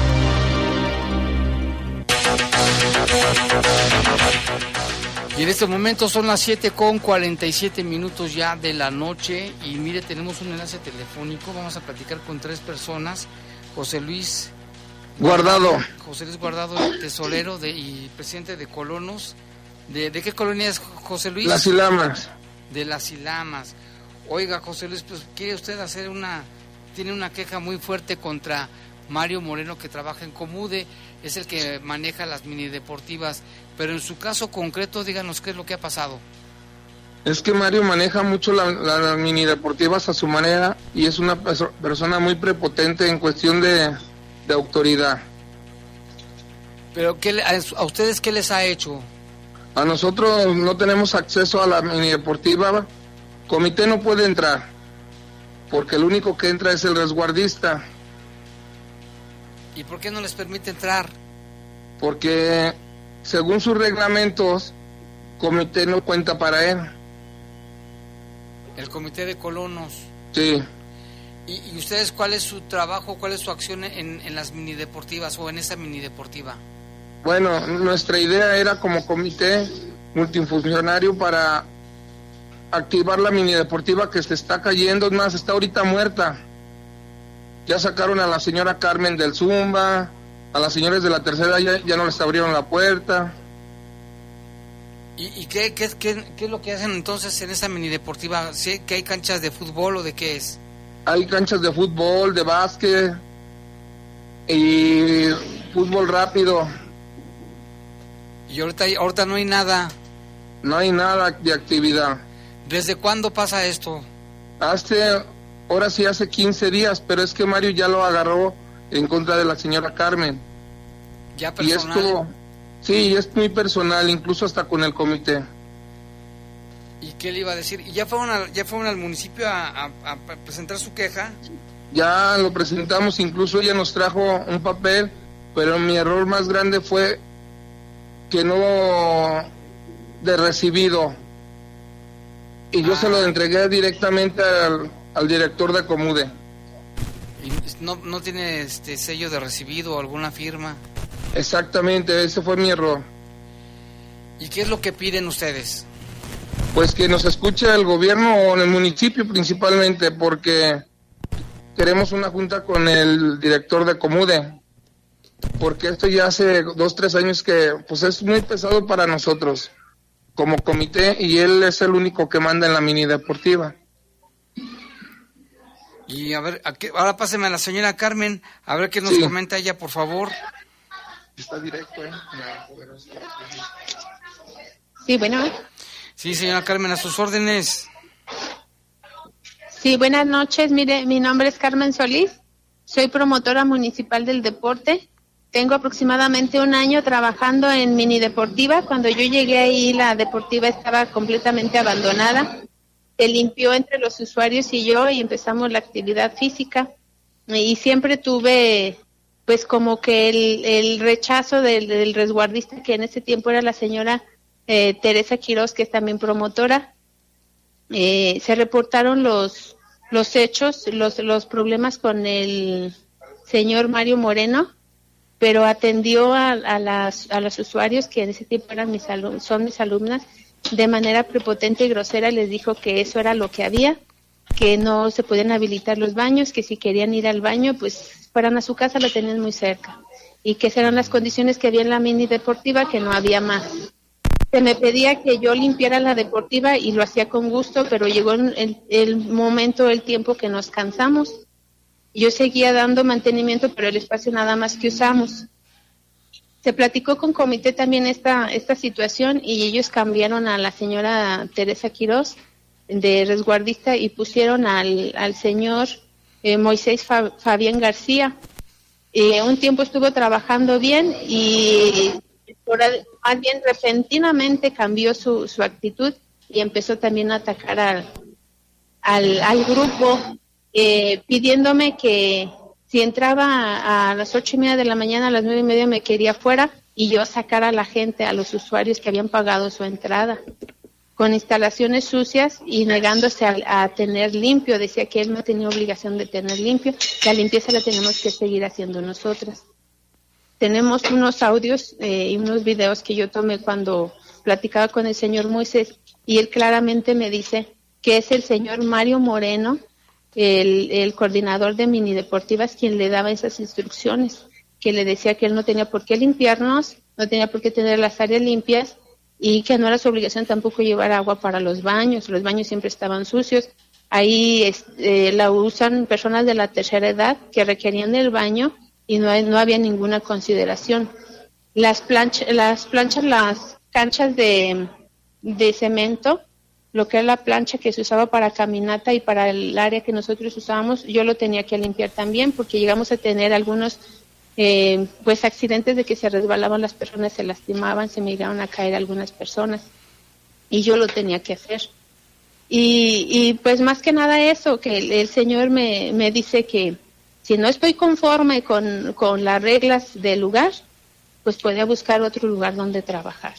Y en este momento son las 7 con 47 minutos ya de la noche y mire, tenemos un enlace telefónico, vamos a platicar con tres personas, José Luis Guardado. José Luis Guardado, tesorero de, y presidente de Colonos. ¿De, de qué colonia es José Luis? Las Ilamas. De las Ilamas. Oiga, José Luis, pues quiere usted hacer una, tiene una queja muy fuerte contra Mario Moreno que trabaja en Comude, es el que maneja las mini deportivas, pero en su caso concreto díganos qué es lo que ha pasado. Es que Mario maneja mucho la- la- las mini deportivas a su manera y es una perso- persona muy prepotente en cuestión de, de autoridad. Pero ¿qué a, a ustedes qué les ha hecho? A nosotros no tenemos acceso a la mini deportiva. Comité no puede entrar porque el único que entra es el resguardista. ¿Y por qué no les permite entrar? porque según sus reglamentos, comité no cuenta para él. El comité de colonos. Sí, ¿Y, y ustedes cuál es su trabajo, cuál es su acción en, en las mini deportivas o en esa mini deportiva? Bueno, nuestra idea era como comité multifuncionario para activar la mini deportiva que se está cayendo, es más, está ahorita muerta. Ya sacaron a la señora Carmen del Zumba, a las señores de la tercera ya, ya no les abrieron la puerta. ¿Y, y qué, qué, qué- qué es lo que hacen entonces en esa mini deportiva? ¿Sí, ¿Que hay canchas de fútbol o de qué es? Hay canchas de fútbol, de básquet y fútbol rápido. Y ahorita, ahorita no hay nada. No hay nada de actividad. ¿Desde cuándo pasa esto? Hace, ahora sí hace 15 días, pero es que Mario ya lo agarró en contra de la señora Carmen. Ya Y personal. esto, sí, es muy personal, incluso hasta con el comité. ¿Y qué le iba a decir? ¿Y ya fueron al, ya fueron al municipio a, a- a presentar su queja? Ya lo presentamos, incluso ella nos trajo un papel, pero mi error más grande fue que no de recibido. Y yo se lo entregué directamente al, al director de Comude. No, no tiene este sello de recibido o alguna firma. Exactamente, ese fue mi error. ¿Y qué es lo que piden ustedes? Pues que nos escuche el gobierno o el municipio principalmente, porque queremos una junta con el director de Comude. Porque esto ya hace dos, tres años que pues es muy pesado para nosotros como comité y él es el único que manda en la mini deportiva. Y a ver, ¿a qué- ahora páseme a la señora Carmen, a ver qué nos Sí. comenta ella, por favor. Está directo, ¿eh? Sí, bueno. Sí, señora Carmen, a sus órdenes. Sí, buenas noches. Mire, mi nombre es Carmen Solís. Soy promotora municipal del deporte. Tengo aproximadamente un año trabajando en mini deportiva. Cuando yo llegué ahí, la deportiva estaba completamente abandonada. Se limpió entre los usuarios y yo y empezamos la actividad física. Y siempre tuve, pues, como que el, rechazo del, resguardista, que en ese tiempo era la señora eh, Teresa Quiroz, que es también promotora eh, se reportaron los los hechos, los los problemas con el señor Mario Moreno, pero atendió a, a las a los usuarios que en ese tiempo eran mis son mis alumnas de manera prepotente y grosera les dijo que eso era lo que había, que no se podían habilitar los baños, que si querían ir al baño pues fueran a su casa la tenían muy cerca y que eran las condiciones que había en la mini deportiva que no había más se me pedía que yo limpiara la deportiva y lo hacía con gusto, pero llegó el, el momento, el tiempo que nos cansamos. Yo seguía dando mantenimiento, pero el espacio nada más que usamos. Se platicó con comité también esta, esta situación y ellos cambiaron a la señora Teresa Quiroz de resguardista y pusieron al, al señor eh, Moisés Fa- Fabián García. Eh, un tiempo estuvo trabajando bien y por más bien repentinamente cambió su, su actitud y empezó también a atacar al, al, al grupo, eh, pidiéndome que si entraba a, las ocho y media de la mañana, a las nueve y media me quería fuera y yo sacar a la gente, a los usuarios que habían pagado su entrada, con instalaciones sucias y negándose a, a tener limpio. Decía que él no tenía obligación de tener limpio, la limpieza la tenemos que seguir haciendo nosotras tenemos unos audios eh, y unos videos que yo tomé cuando platicaba con el señor Moisés y él claramente me dice que es el señor Mario Moreno, el, el coordinador de mini deportivas, quien le daba esas instrucciones, que le decía que él no tenía por qué limpiarnos, no tenía por qué tener las áreas limpias y que no era su obligación tampoco llevar agua para los baños, los baños siempre estaban sucios. Ahí este, la usan personas de la tercera edad que requerían del baño y no, no había ninguna consideración. Las, las planchas, las canchas de, de cemento, lo que era la plancha que se usaba para caminata y para el área que nosotros usábamos, yo lo tenía que limpiar también porque llegamos a tener algunos eh, pues accidentes de que se resbalaban las personas, se lastimaban, se me llegaron a caer algunas personas y yo lo tenía que hacer. Y, y pues más que nada eso, que el, Señor me, me dice que si no estoy conforme con, con las reglas del lugar, pues puede buscar otro lugar donde trabajar.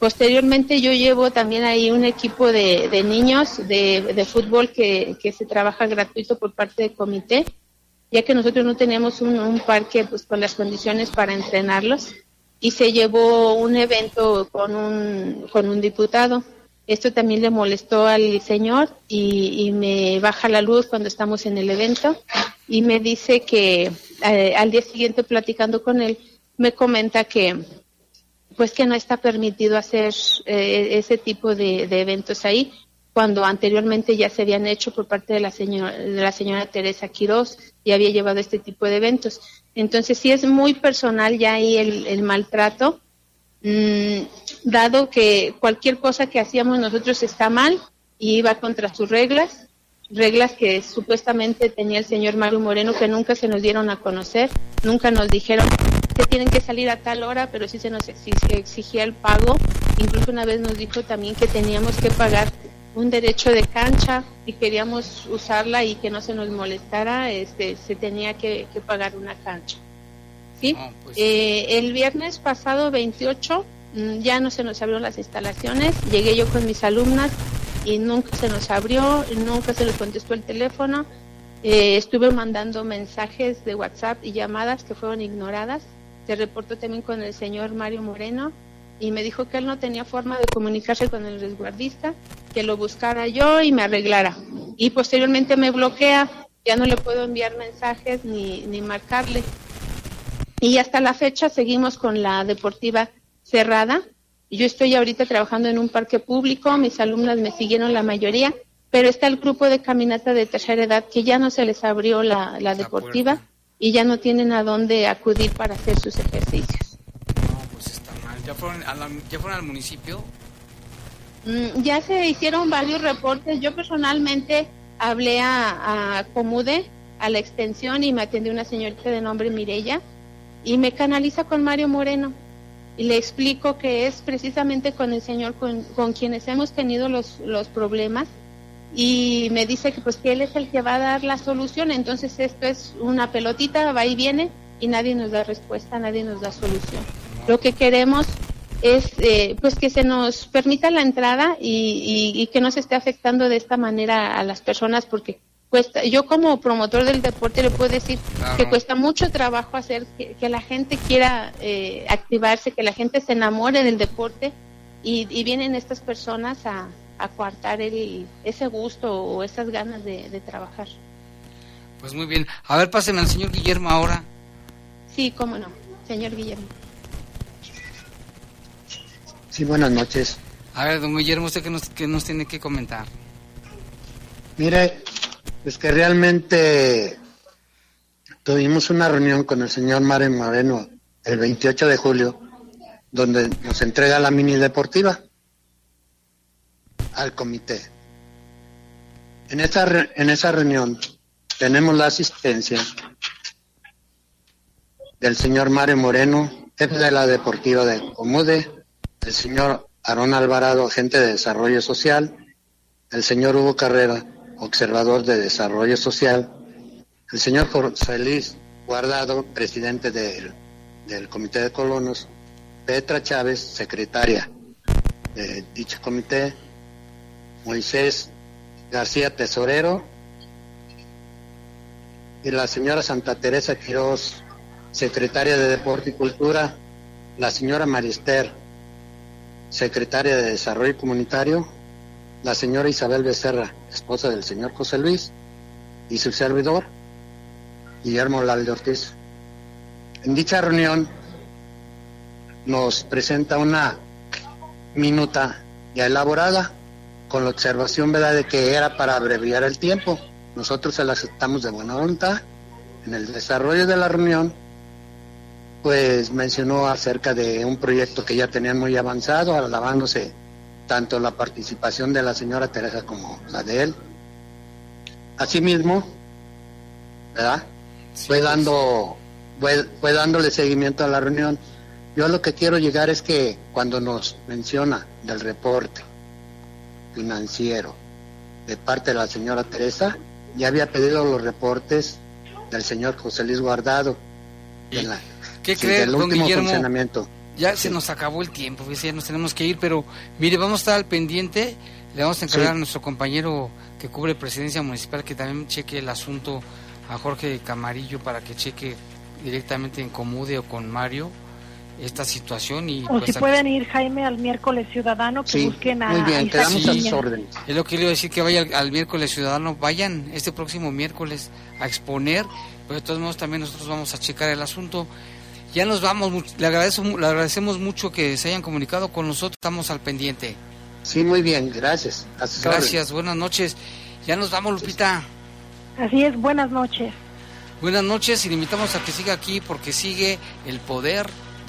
Posteriormente yo llevo también ahí un equipo de, de niños de, de fútbol que, que se trabaja gratuito por parte del comité, ya que nosotros no teníamos un, parque pues con las condiciones para entrenarlos. y se llevó un evento con un, con un diputado. Esto también le molestó al señor y, y me baja la luz cuando estamos en el evento y me dice que eh, al día siguiente platicando con él me comenta que pues que no está permitido hacer eh, ese tipo de, eventos ahí cuando anteriormente ya se habían hecho por parte de la señora, de la señora Teresa Quiroz y había llevado este tipo de eventos. Entonces sí es muy personal ya ahí el, el maltrato, mm, dado que cualquier cosa que hacíamos nosotros está mal y iba contra sus reglas, reglas que supuestamente tenía el señor Mario Moreno que nunca se nos dieron a conocer, nunca nos dijeron que tienen que salir a tal hora, pero sí se nos exigía el pago. Incluso una vez nos dijo también que teníamos que pagar un derecho de cancha y queríamos usarla y que no se nos molestara, este, se tenía que, que pagar una cancha. ¿sí? Eh, el viernes pasado 28 mm, ya no se nos abrieron las instalaciones, llegué yo con mis alumnas y nunca se nos abrió, nunca se nos contestó el teléfono. Eh, estuve mandando mensajes de WhatsApp y llamadas que fueron ignoradas. Se reportó también con el señor Mario Moreno y me dijo que él no tenía forma de comunicarse con el resguardista, que lo buscara yo y me arreglara. Y posteriormente me bloquea, ya no le puedo enviar mensajes ni, ni marcarle. Y hasta la fecha seguimos con la deportiva cerrada. Yo estoy ahorita trabajando en un parque público, mis alumnas me siguieron la mayoría, pero está el grupo de caminata de tercera edad que ya no se les abrió la, la deportiva y ya no tienen a dónde acudir para hacer sus ejercicios. ¿Ya fueron, a la- ¿Ya fueron al municipio? Mm, ya se hicieron varios reportes. Yo personalmente hablé a, a Comude, a la extensión, y me atendió una señorita de nombre Mirella, y me canaliza con Mario Moreno. Y le explico que es precisamente con el señor con, con quienes hemos tenido los, los problemas. Y me dice que pues que él es el que va a dar la solución. Entonces esto es una pelotita, va y viene, y nadie nos da respuesta, nadie nos da solución. Lo que queremos es eh, pues que se nos permita la entrada y, y- y que no se esté afectando de esta manera a las personas porque cuesta yo como promotor del deporte le puedo decir Claro. que cuesta mucho trabajo hacer que, que la gente quiera eh, activarse que la gente se enamore del deporte y, y vienen estas personas a, a coartar el, ese gusto o esas ganas de, de trabajar Pues muy bien. A ver, pásenme al señor Guillermo ahora. sí cómo no señor Guillermo Sí, buenas noches. A ver, don Guillermo, ¿usted qué nos, qué nos tiene que comentar? Mire, pues que realmente tuvimos una reunión con el señor Mario Moreno el 28 de julio, donde nos entrega la mini deportiva al comité. En esa, re- en esa reunión tenemos la asistencia del señor Mario Moreno, jefe de la deportiva de Comude, el señor Aarón Alvarado, agente de desarrollo social, el señor Hugo Carrera, observador de desarrollo social, el señor José Luis Guardado, presidente del, del Comité de Colonos, Petra Chávez, secretaria de dicho comité, Moisés García, tesorero, y la señora Santa Teresa Quiroz, secretaria de Deporte y Cultura, la señora Marister, secretaria de Desarrollo Comunitario, la señora Isabel Becerra, esposa del señor José Luis, y su servidor, Guillermo Lalde Ortiz. En dicha reunión nos presenta una minuta ya elaborada con la observación ¿verdad? de que era para abreviar el tiempo. Nosotros se la aceptamos de buena voluntad. En el desarrollo de la reunión, pues mencionó acerca de un proyecto que ya tenían muy avanzado, alabándose tanto la participación de la señora Teresa como la de él. Asimismo, ¿verdad? fue dando, fue, fue dándole seguimiento a la reunión. Yo lo que quiero llegar es que cuando nos menciona del reporte financiero de parte de la señora Teresa, ya había pedido los reportes del señor José Luis Guardado. de la- ¿Qué sí, cree, del don último Guillermo? funcionamiento. Ya se nos acabó el tiempo, ya nos tenemos que ir, pero mire, vamos a estar al pendiente. Le vamos a encargar Sí. a nuestro compañero que cubre presidencia municipal que también cheque el asunto a Jorge Camarillo para que cheque directamente en Comude o con Mario esta situación y O pues, si pueden ir, Jaime, al miércoles ciudadano, que Sí, busquen a muy bien, quedamos a sus Piña. órdenes. Es lo que le iba a decir que vaya al, al miércoles ciudadano, vayan este próximo miércoles a exponer, pero de todos modos también nosotros vamos a checar el asunto. Ya nos vamos, le, agradezco, mu- le agradecemos mucho que se hayan comunicado con nosotros, estamos al pendiente. Sí, muy bien, gracias. A sus Gracias, buenas noches. Ya nos vamos, Lupita. Así es, buenas noches. Buenas noches y le invitamos a que siga aquí porque sigue el poder